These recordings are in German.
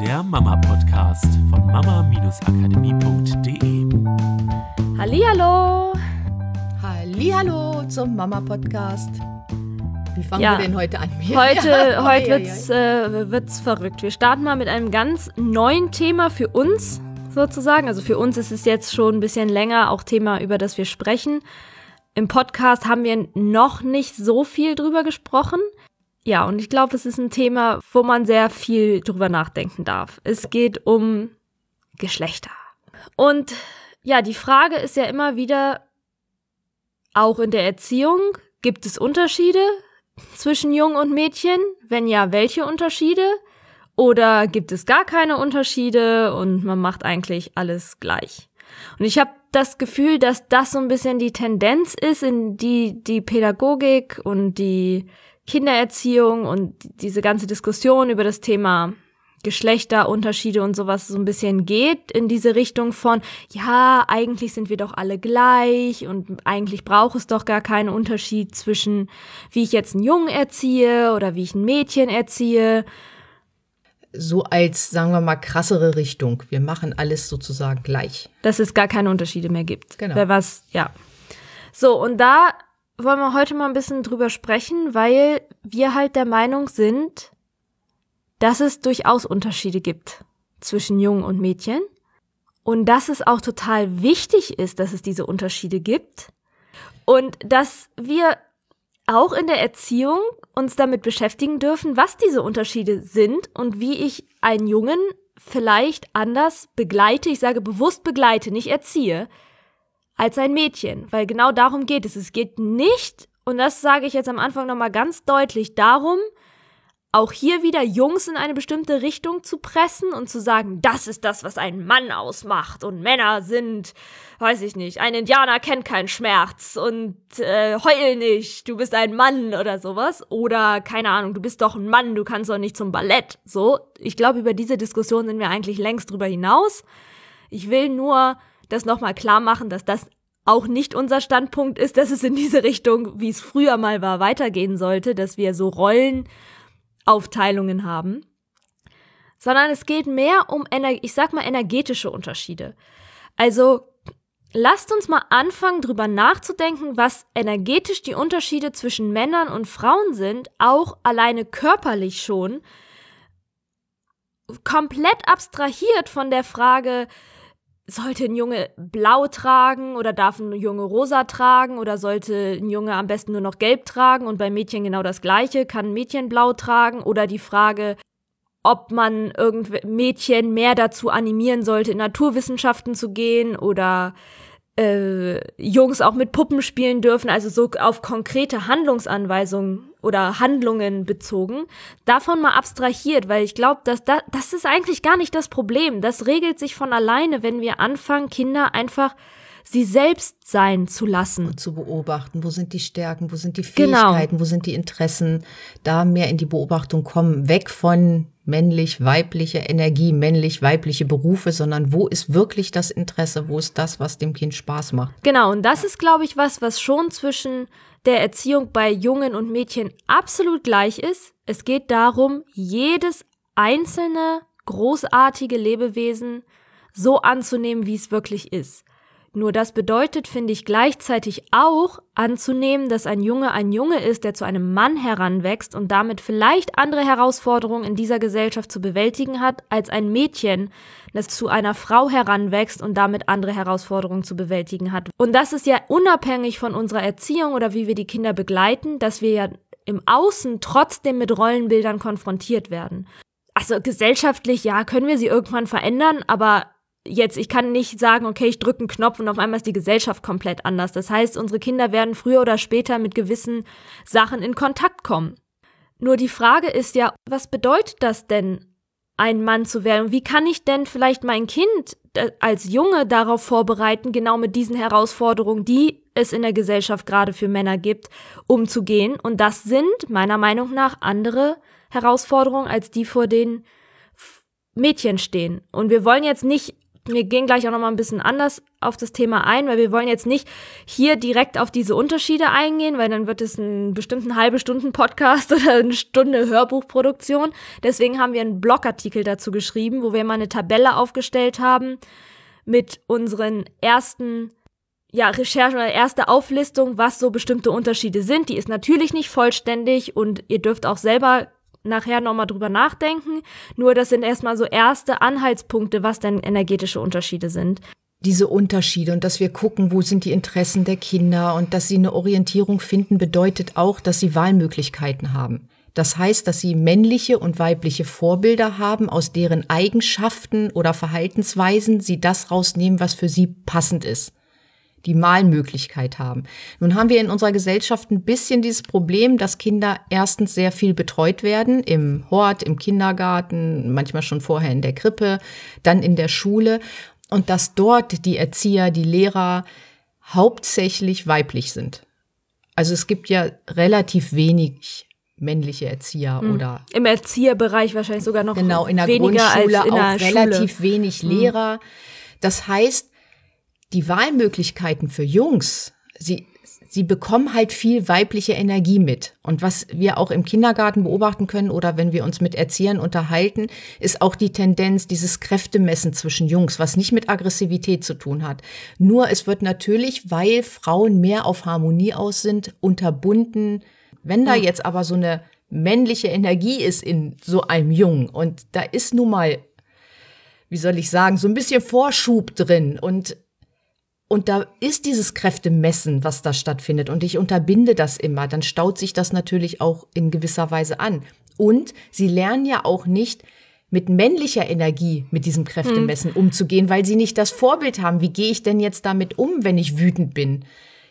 der Mama-Podcast von mama-akademie.de. Hallihallo! Hallihallo zum Mama-Podcast. Wie fangen Ja. wir denn heute an? Heute, Ja, heute wird's, äh, wird's verrückt. Wir starten mal mit einem ganz neuen Thema für uns sozusagen. Also für uns ist es jetzt schon ein bisschen länger auch Thema, über das wir sprechen. Im Podcast haben wir noch nicht so viel drüber gesprochen. Ja, und ich glaube, es ist ein Thema, wo man sehr viel drüber nachdenken darf. Es geht um Geschlechter. Und ja, die Frage ist ja immer wieder, auch in der Erziehung, gibt es Unterschiede zwischen Jungen und Mädchen? Wenn ja, welche Unterschiede? Oder gibt es gar keine Unterschiede und man macht eigentlich alles gleich? Und ich habe das Gefühl, dass das so ein bisschen die Tendenz ist, in die die Pädagogik und die Kindererziehung und diese ganze Diskussion über das Thema Geschlechterunterschiede und sowas so ein bisschen geht in diese Richtung von, ja, eigentlich sind wir doch alle gleich und eigentlich braucht es doch gar keinen Unterschied zwischen, wie ich jetzt einen Jungen erziehe oder wie ich ein Mädchen erziehe. So als, sagen wir mal, krassere Richtung. Wir machen alles sozusagen gleich. dass es gar keine Unterschiede mehr gibt. Genau. Wer was, ja. So, und da wollen wir heute mal ein bisschen drüber sprechen, weil wir halt der Meinung sind, dass es durchaus Unterschiede gibt zwischen Jungen und Mädchen. Und dass es auch total wichtig ist, dass es diese Unterschiede gibt. Und dass wir auch in der Erziehung uns damit beschäftigen dürfen, was diese Unterschiede sind und wie ich einen Jungen vielleicht anders begleite, ich sage bewusst begleite, nicht erziehe, als ein Mädchen, weil genau darum geht es. Es geht nicht, und das sage ich jetzt am Anfang nochmal ganz deutlich, darum, auch hier wieder Jungs in eine bestimmte Richtung zu pressen und zu sagen, das ist das, was einen Mann ausmacht und Männer sind, weiß ich nicht, ein Indianer kennt keinen Schmerz und äh, heul nicht, du bist ein Mann oder sowas oder keine Ahnung, du bist doch ein Mann, du kannst doch nicht zum Ballett. So, ich glaube, über diese Diskussion sind wir eigentlich längst drüber hinaus. Ich will nur das nochmal klar machen, dass das auch nicht unser Standpunkt ist, dass es in diese Richtung, wie es früher mal war, weitergehen sollte, dass wir so Rollenaufteilungen haben, sondern es geht mehr um, ich sag mal, energetische Unterschiede. Also lasst uns mal anfangen, drüber nachzudenken, was energetisch die Unterschiede zwischen Männern und Frauen sind, auch alleine körperlich schon, komplett abstrahiert von der Frage, sollte ein Junge blau tragen oder darf ein Junge rosa tragen oder sollte ein Junge am besten nur noch gelb tragen? Und bei Mädchen genau das gleiche, kann ein Mädchen blau tragen? Oder die Frage, ob man irgendw Mädchen mehr dazu animieren sollte, in Naturwissenschaften zu gehen oder äh, Jungs auch mit Puppen spielen dürfen, also so auf konkrete Handlungsanweisungen oder Handlungen bezogen, davon mal abstrahiert, weil ich glaube, dass da, das ist eigentlich gar nicht das Problem. Das regelt sich von alleine, wenn wir anfangen, Kinder einfach sie selbst sein zu lassen. Und zu beobachten, wo sind die Stärken, wo sind die Genau. Fähigkeiten, wo sind die Interessen, da mehr in die Beobachtung kommen, weg von männlich-weibliche Energie, männlich-weibliche Berufe, sondern wo ist wirklich das Interesse, wo ist das, was dem Kind Spaß macht. Genau, und das ist, glaube ich, was, was schon zwischen der Erziehung bei Jungen und Mädchen absolut gleich ist. Es geht darum, jedes einzelne großartige Lebewesen so anzunehmen, wie es wirklich ist. Nur das bedeutet, finde ich, gleichzeitig auch anzunehmen, dass ein Junge ein Junge ist, der zu einem Mann heranwächst und damit vielleicht andere Herausforderungen in dieser Gesellschaft zu bewältigen hat, als ein Mädchen, das zu einer Frau heranwächst und damit andere Herausforderungen zu bewältigen hat. Und das ist ja unabhängig von unserer Erziehung oder wie wir die Kinder begleiten, dass wir ja im Außen trotzdem mit Rollenbildern konfrontiert werden. Also gesellschaftlich, ja, können wir sie irgendwann verändern, aber jetzt, ich kann nicht sagen, okay, ich drücke einen Knopf und auf einmal ist die Gesellschaft komplett anders. Das heißt, unsere Kinder werden früher oder später mit gewissen Sachen in Kontakt kommen. Nur die Frage ist ja, was bedeutet das denn, ein Mann zu werden? Wie kann ich denn vielleicht mein Kind äh, als Junge darauf vorbereiten, genau mit diesen Herausforderungen, die es in der Gesellschaft gerade für Männer gibt, umzugehen? Und das sind meiner Meinung nach andere Herausforderungen als die, vor denen Mädchen stehen. Und wir wollen jetzt nicht wir gehen gleich auch noch mal ein bisschen anders auf das Thema ein, weil wir wollen jetzt nicht hier direkt auf diese Unterschiede eingehen, weil dann wird es ein bestimmten halbe Stunden Podcast oder eine Stunde Hörbuchproduktion. Deswegen haben wir einen Blogartikel dazu geschrieben, wo wir mal eine Tabelle aufgestellt haben mit unseren ersten ja, Recherchen oder erste Auflistung, was so bestimmte Unterschiede sind. Die ist natürlich nicht vollständig und ihr dürft auch selber nachher nochmal drüber nachdenken. Nur das sind erstmal so erste Anhaltspunkte, was denn energetische Unterschiede sind. Diese Unterschiede und dass wir gucken, wo sind die Interessen der Kinder und dass sie eine Orientierung finden, bedeutet auch, dass sie Wahlmöglichkeiten haben. Das heißt, dass sie männliche und weibliche Vorbilder haben, aus deren Eigenschaften oder Verhaltensweisen sie das rausnehmen, was für sie passend ist die Malmöglichkeit haben. Nun haben wir in unserer Gesellschaft ein bisschen dieses Problem, dass Kinder erstens sehr viel betreut werden, im Hort, im Kindergarten, manchmal schon vorher in der Krippe, dann in der Schule und dass dort die Erzieher, die Lehrer hauptsächlich weiblich sind. Also es gibt ja relativ wenig männliche Erzieher hm. oder im Erzieherbereich wahrscheinlich sogar noch genau in der Grundschule in auch der relativ Schule. wenig Hm. Lehrer. Das heißt, die Wahlmöglichkeiten für Jungs, sie, sie bekommen halt viel weibliche Energie mit. Und was wir auch im Kindergarten beobachten können oder wenn wir uns mit Erziehern unterhalten, ist auch die Tendenz, dieses Kräftemessen zwischen Jungs, was nicht mit Aggressivität zu tun hat. Nur es wird natürlich, weil Frauen mehr auf Harmonie aus sind, unterbunden. Wenn da jetzt aber so eine männliche Energie ist in so einem Jungen und da ist nun mal, wie soll ich sagen, so ein bisschen Vorschub drin und und da ist dieses Kräftemessen, was da stattfindet. Und ich unterbinde das immer. Dann staut sich das natürlich auch in gewisser Weise an. Und sie lernen ja auch nicht mit männlicher Energie mit diesem Kräftemessen umzugehen, weil sie nicht das Vorbild haben. Wie gehe ich denn jetzt damit um, wenn ich wütend bin?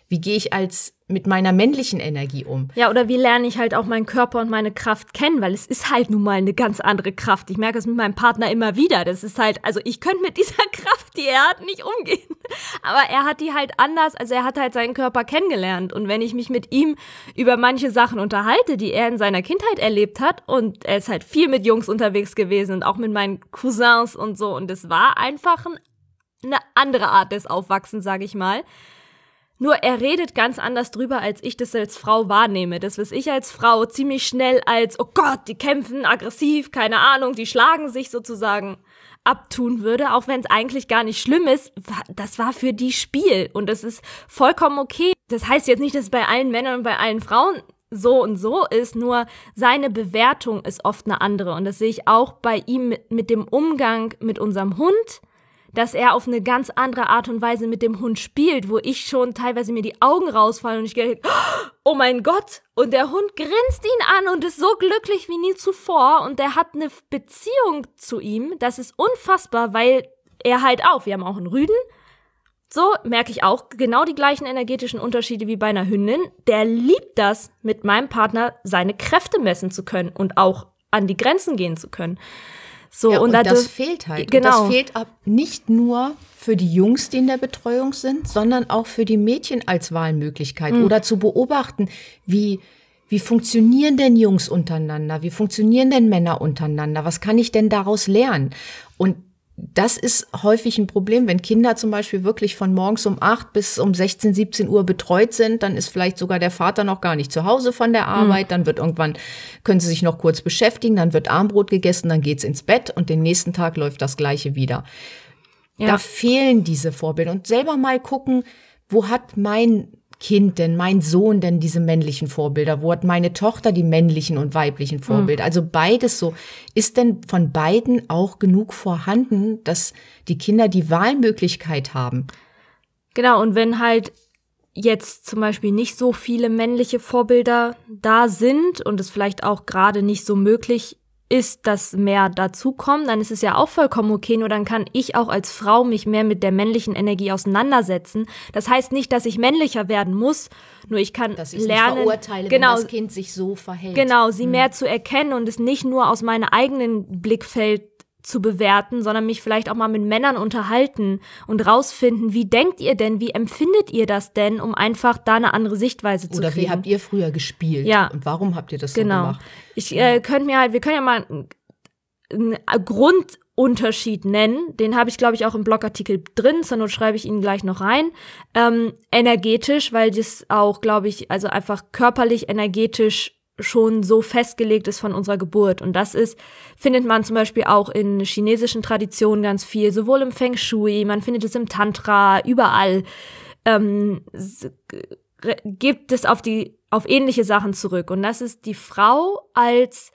Wie gehe ich als mit meiner männlichen Energie um? Ja, oder wie lerne ich halt auch meinen Körper und meine Kraft kennen, weil es ist halt nun mal eine ganz andere Kraft. Ich merke es mit meinem Partner immer wieder. Das ist halt, also ich könnte mit dieser Kraft, die er hat, nicht umgehen. Aber er hat die halt anders, also er hat halt seinen Körper kennengelernt. Und wenn ich mich mit ihm über manche Sachen unterhalte, die er in seiner Kindheit erlebt hat, und er ist halt viel mit Jungs unterwegs gewesen und auch mit meinen Cousins und so, und es war einfach ein, eine andere Art des Aufwachsens, sage ich mal. Nur er redet ganz anders drüber, als ich das als Frau wahrnehme. Das, was ich als Frau ziemlich schnell als, oh Gott, die kämpfen aggressiv, keine Ahnung, die schlagen sich sozusagen abtun würde, auch wenn es eigentlich gar nicht schlimm ist, das war für die Spiel und das ist vollkommen okay. Das heißt jetzt nicht, dass es bei allen Männern und bei allen Frauen so und so ist, nur seine Bewertung ist oft eine andere und das sehe ich auch bei ihm mit dem Umgang mit unserem Hund, dass er auf eine ganz andere Art und Weise mit dem Hund spielt, wo ich schon teilweise mir die Augen rausfallen und ich gehe, oh mein Gott, und der Hund grinst ihn an und ist so glücklich wie nie zuvor und der hat eine Beziehung zu ihm, das ist unfassbar, weil er halt auch, wir haben auch einen Rüden, so merke ich auch genau die gleichen energetischen Unterschiede wie bei einer Hündin. Der liebt das, mit meinem Partner seine Kräfte messen zu können und auch an die Grenzen gehen zu können. So, Ja, und, und, da das dürf- fehlt halt. Genau. Und das fehlt ab nicht nur für die Jungs, die in der Betreuung sind, sondern auch für die Mädchen als Wahlmöglichkeit Hm. oder zu beobachten, wie wie funktionieren denn Jungs untereinander? Wie funktionieren denn Männer untereinander? Was kann ich denn daraus lernen? Und das ist häufig ein Problem, wenn Kinder zum Beispiel wirklich von morgens um 8 bis um 16, 17 Uhr betreut sind, dann ist vielleicht sogar der Vater noch gar nicht zu Hause von der Arbeit, dann wird irgendwann, können sie sich noch kurz beschäftigen, dann wird Armbrot gegessen, dann geht's ins Bett und den nächsten Tag läuft das Gleiche wieder. Ja. Da fehlen diese Vorbilder und selber mal gucken, wo hat mein Kind denn, mein Sohn denn diese männlichen Vorbilder? Wo hat meine Tochter die männlichen und weiblichen Vorbilder? Also beides so. Ist denn von beiden auch genug vorhanden, dass die Kinder die Wahlmöglichkeit haben? Genau, und wenn halt jetzt zum Beispiel nicht so viele männliche Vorbilder da sind und es vielleicht auch gerade nicht so möglich ist, dass mehr dazukommen, dann ist es ja auch vollkommen okay, nur dann kann ich auch als Frau mich mehr mit der männlichen Energie auseinandersetzen. Das heißt nicht, dass ich männlicher werden muss, nur ich kann Dass ich lernen, verurteile, genau, wenn das Kind sich so verhält. Genau, sie mehr zu erkennen und es nicht nur aus meinem eigenen Blickfeld zu bewerten, sondern mich vielleicht auch mal mit Männern unterhalten und rausfinden, wie denkt ihr denn, wie empfindet ihr das denn, um einfach da eine andere Sichtweise zu Oder kriegen. wie habt ihr früher gespielt? Ja. Und warum habt ihr das so genau. gemacht? Ich äh, könnte mir halt, wir können ja mal einen, einen Unterschied nennen. Den habe ich, glaube ich, auch im Blogartikel drin. Zur Not schreibe ich ihn gleich noch rein. Ähm, energetisch, weil das auch, glaube ich, also einfach körperlich, energetisch schon so festgelegt ist von unserer Geburt. Und das ist, findet man zum Beispiel auch in chinesischen Traditionen ganz viel, sowohl im Feng Shui, man findet es im Tantra, überall ähm, gibt es auf die, auf ähnliche Sachen zurück. Und das ist die Frau als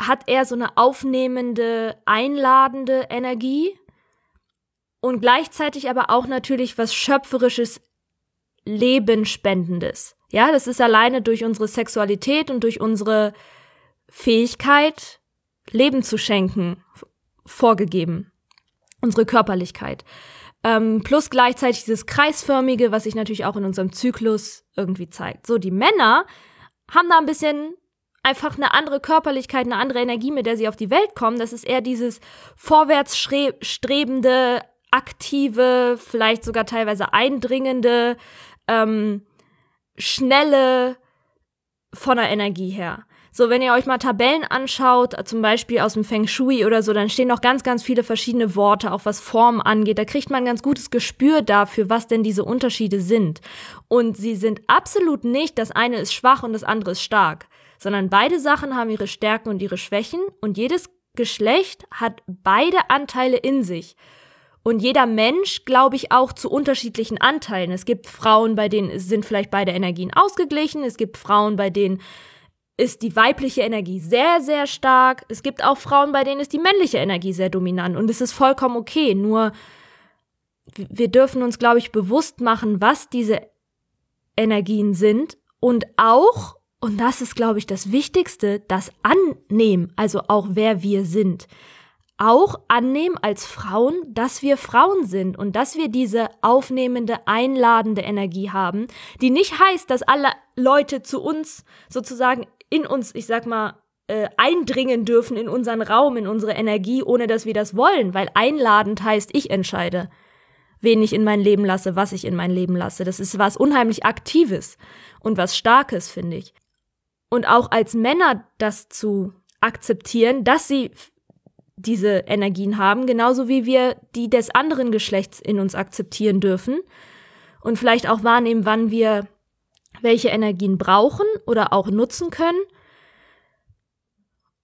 hat er so eine aufnehmende, einladende Energie und gleichzeitig aber auch natürlich was schöpferisches, Lebenspendendes. Ja, das ist alleine durch unsere Sexualität und durch unsere Fähigkeit, Leben zu schenken, vorgegeben. Unsere Körperlichkeit. Ähm, plus gleichzeitig dieses kreisförmige, was sich natürlich auch in unserem Zyklus irgendwie zeigt. So, die Männer haben da ein bisschen einfach eine andere Körperlichkeit, eine andere Energie, mit der sie auf die Welt kommen. Das ist eher dieses vorwärtsstrebende, aktive, vielleicht sogar teilweise eindringende, ähm, schnelle von der Energie her. So, wenn ihr euch mal Tabellen anschaut, zum Beispiel aus dem Feng Shui oder so, dann stehen noch ganz, ganz viele verschiedene Worte, auch was Form angeht. Da kriegt man ein ganz gutes Gespür dafür, was denn diese Unterschiede sind. Und sie sind absolut nicht, das eine ist schwach und das andere ist stark sondern beide Sachen haben ihre Stärken und ihre Schwächen und jedes Geschlecht hat beide Anteile in sich. Und jeder Mensch, glaube ich, auch zu unterschiedlichen Anteilen. Es gibt Frauen, bei denen sind vielleicht beide Energien ausgeglichen. Es gibt Frauen, bei denen ist die weibliche Energie sehr, sehr stark. Es gibt auch Frauen, bei denen ist die männliche Energie sehr dominant. Und es ist vollkommen okay. Nur wir dürfen uns, glaube ich, bewusst machen, was diese Energien sind und auch und das ist, glaube ich, das Wichtigste, das Annehmen, also auch wer wir sind. Auch annehmen als Frauen, dass wir Frauen sind und dass wir diese aufnehmende, einladende Energie haben, die nicht heißt, dass alle Leute zu uns sozusagen in uns, ich sag mal, äh, eindringen dürfen in unseren Raum, in unsere Energie, ohne dass wir das wollen, weil einladend heißt, ich entscheide, wen ich in mein Leben lasse, was ich in mein Leben lasse. Das ist was unheimlich Aktives und was Starkes, finde ich und auch als Männer das zu akzeptieren, dass sie diese Energien haben, genauso wie wir die des anderen Geschlechts in uns akzeptieren dürfen und vielleicht auch wahrnehmen, wann wir welche Energien brauchen oder auch nutzen können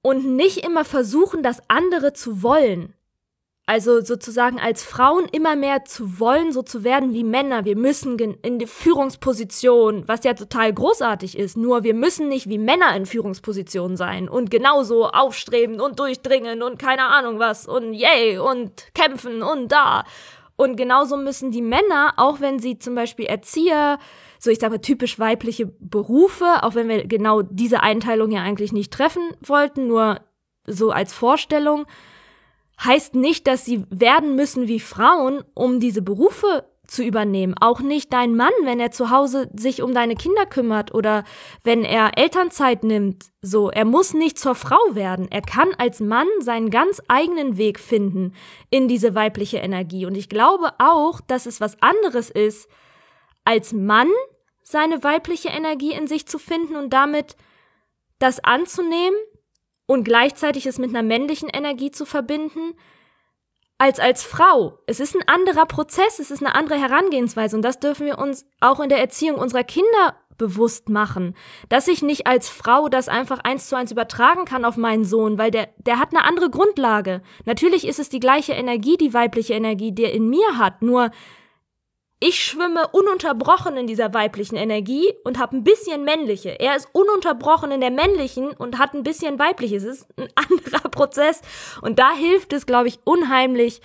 und nicht immer versuchen, das andere zu wollen. Also sozusagen als Frauen immer mehr zu wollen, so zu werden wie Männer. Wir müssen in die Führungsposition, was ja total großartig ist. Nur wir müssen nicht wie Männer in Führungsposition sein und genauso aufstreben und durchdringen und keine Ahnung was und yay und kämpfen und da. Und genauso müssen die Männer, auch wenn sie zum Beispiel Erzieher, so ich sage typisch weibliche Berufe, auch wenn wir genau diese Einteilung ja eigentlich nicht treffen wollten, nur so als Vorstellung, heißt nicht, dass sie werden müssen wie Frauen, um diese Berufe zu übernehmen. Auch nicht dein Mann, wenn er zu Hause sich um deine Kinder kümmert oder wenn er Elternzeit nimmt. So, er muss nicht zur Frau werden. Er kann als Mann seinen ganz eigenen Weg finden in diese weibliche Energie. Und ich glaube auch, dass es was anderes ist, als Mann seine weibliche Energie in sich zu finden und damit das anzunehmen und gleichzeitig es mit einer männlichen Energie zu verbinden, als als Frau. Es ist ein anderer Prozess, es ist eine andere Herangehensweise und das dürfen wir uns auch in der Erziehung unserer Kinder bewusst machen, dass ich nicht als Frau das einfach eins zu eins übertragen kann auf meinen Sohn, weil der, der hat eine andere Grundlage. Natürlich ist es die gleiche Energie, die weibliche Energie, die er in mir hat, nur ich schwimme ununterbrochen in dieser weiblichen Energie und habe ein bisschen männliche. Er ist ununterbrochen in der männlichen und hat ein bisschen weibliches. Es ist ein anderer Prozess. Und da hilft es, glaube ich, unheimlich,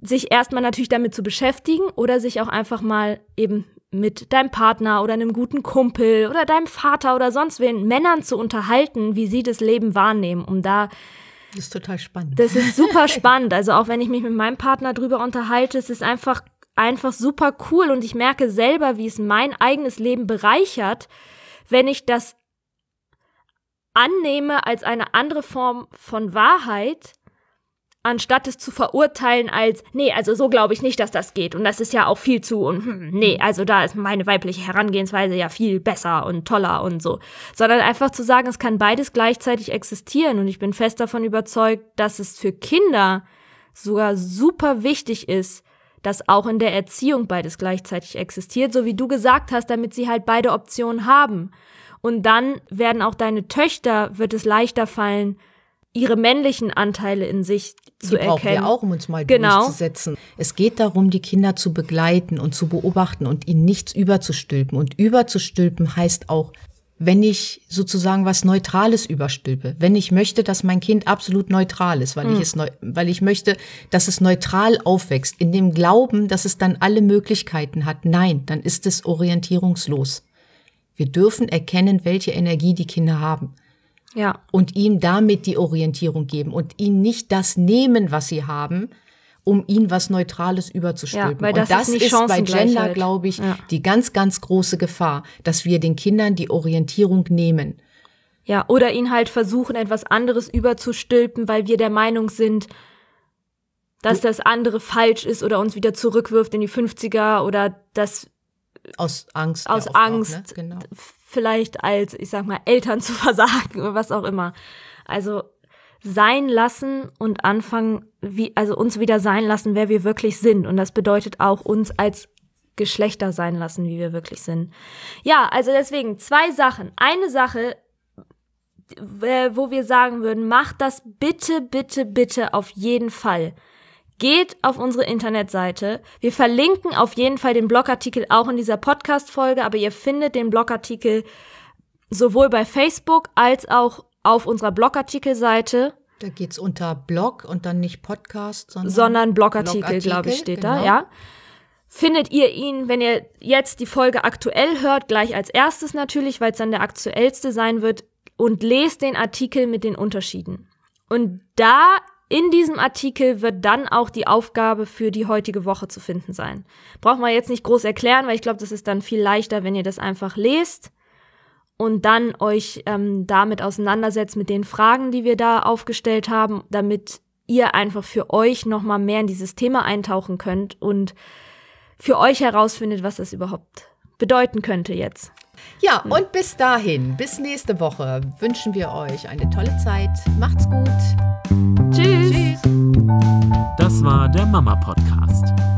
sich erstmal natürlich damit zu beschäftigen oder sich auch einfach mal eben mit deinem Partner oder einem guten Kumpel oder deinem Vater oder sonst wen Männern zu unterhalten, wie sie das Leben wahrnehmen, um da das ist total spannend. Das ist super spannend. Also auch wenn ich mich mit meinem Partner drüber unterhalte, es ist einfach einfach super cool und ich merke selber, wie es mein eigenes Leben bereichert, wenn ich das annehme als eine andere Form von Wahrheit, anstatt es zu verurteilen als, nee, also so glaube ich nicht, dass das geht. Und das ist ja auch viel zu, und hm, nee, also da ist meine weibliche Herangehensweise ja viel besser und toller und so. Sondern einfach zu sagen, es kann beides gleichzeitig existieren. Und ich bin fest davon überzeugt, dass es für Kinder sogar super wichtig ist, dass auch in der Erziehung beides gleichzeitig existiert, so wie du gesagt hast, damit sie halt beide Optionen haben. Und dann werden auch deine Töchter, wird es leichter fallen, ihre männlichen Anteile in sich zu die erkennen. brauchen wir auch, um uns mal Genau. durchzusetzen. Es geht darum, die Kinder zu begleiten und zu beobachten und ihnen nichts überzustülpen. Und überzustülpen heißt auch, wenn ich sozusagen was Neutrales überstülpe, wenn ich möchte, dass mein Kind absolut neutral ist, weil Hm. ich es neu, weil ich möchte, dass es neutral aufwächst, in dem Glauben, dass es dann alle Möglichkeiten hat. Nein, dann ist es orientierungslos. Wir dürfen erkennen, welche Energie die Kinder haben Ja, und ihm damit die Orientierung geben und ihnen nicht das nehmen, was sie haben, um ihnen was Neutrales überzustülpen. Ja, weil das und das ist ist bei. Gender, glaube ich, Ja. die ganz, ganz große Gefahr, dass wir den Kindern die Orientierung nehmen. ja. Oder ihn halt versuchen, etwas anderes überzustülpen, weil wir der Meinung sind, dass das andere falsch ist oder uns wieder zurückwirft in die 50er oder das Aus Angst. aus ja oft auch, Angst, ne? Genau. vielleicht als, ich sag mal, Eltern zu versagen oder was auch immer. Also sein lassen und anfangen, wie, also uns wieder sein lassen, wer wir wirklich sind. Und das bedeutet auch uns als Geschlechter sein lassen, wie wir wirklich sind. Ja, also deswegen zwei Sachen. Eine Sache, äh, wo wir sagen würden, macht das bitte, bitte, bitte auf jeden Fall. Geht auf unsere Internetseite. Wir verlinken auf jeden Fall den Blogartikel auch in dieser Podcast-Folge, aber ihr findet den Blogartikel sowohl bei Facebook als auch auf unserer Blogartikelseite, Da geht's unter Blog und dann nicht Podcast, sondern, sondern Blogartikel, Blogartikel, glaube ich, steht da, genau. ja. Findet ihr ihn, wenn ihr jetzt die Folge aktuell hört, gleich als erstes natürlich, weil es dann der aktuellste sein wird, und lest den Artikel mit den Unterschieden. Und da in diesem Artikel wird dann auch die Aufgabe für die heutige Woche zu finden sein. Braucht man jetzt nicht groß erklären, weil ich glaube, das ist dann viel leichter, wenn ihr das einfach lest und dann euch ähm, damit auseinandersetzt mit den Fragen, die wir da aufgestellt haben, damit ihr einfach für euch nochmal mehr in dieses Thema eintauchen könnt und für euch herausfindet, was das überhaupt bedeuten könnte jetzt. Ja, und bis dahin, bis nächste Woche wünschen wir euch eine tolle Zeit. Macht's gut. Tschüss. Tschüss. Das war der Mama Podcast.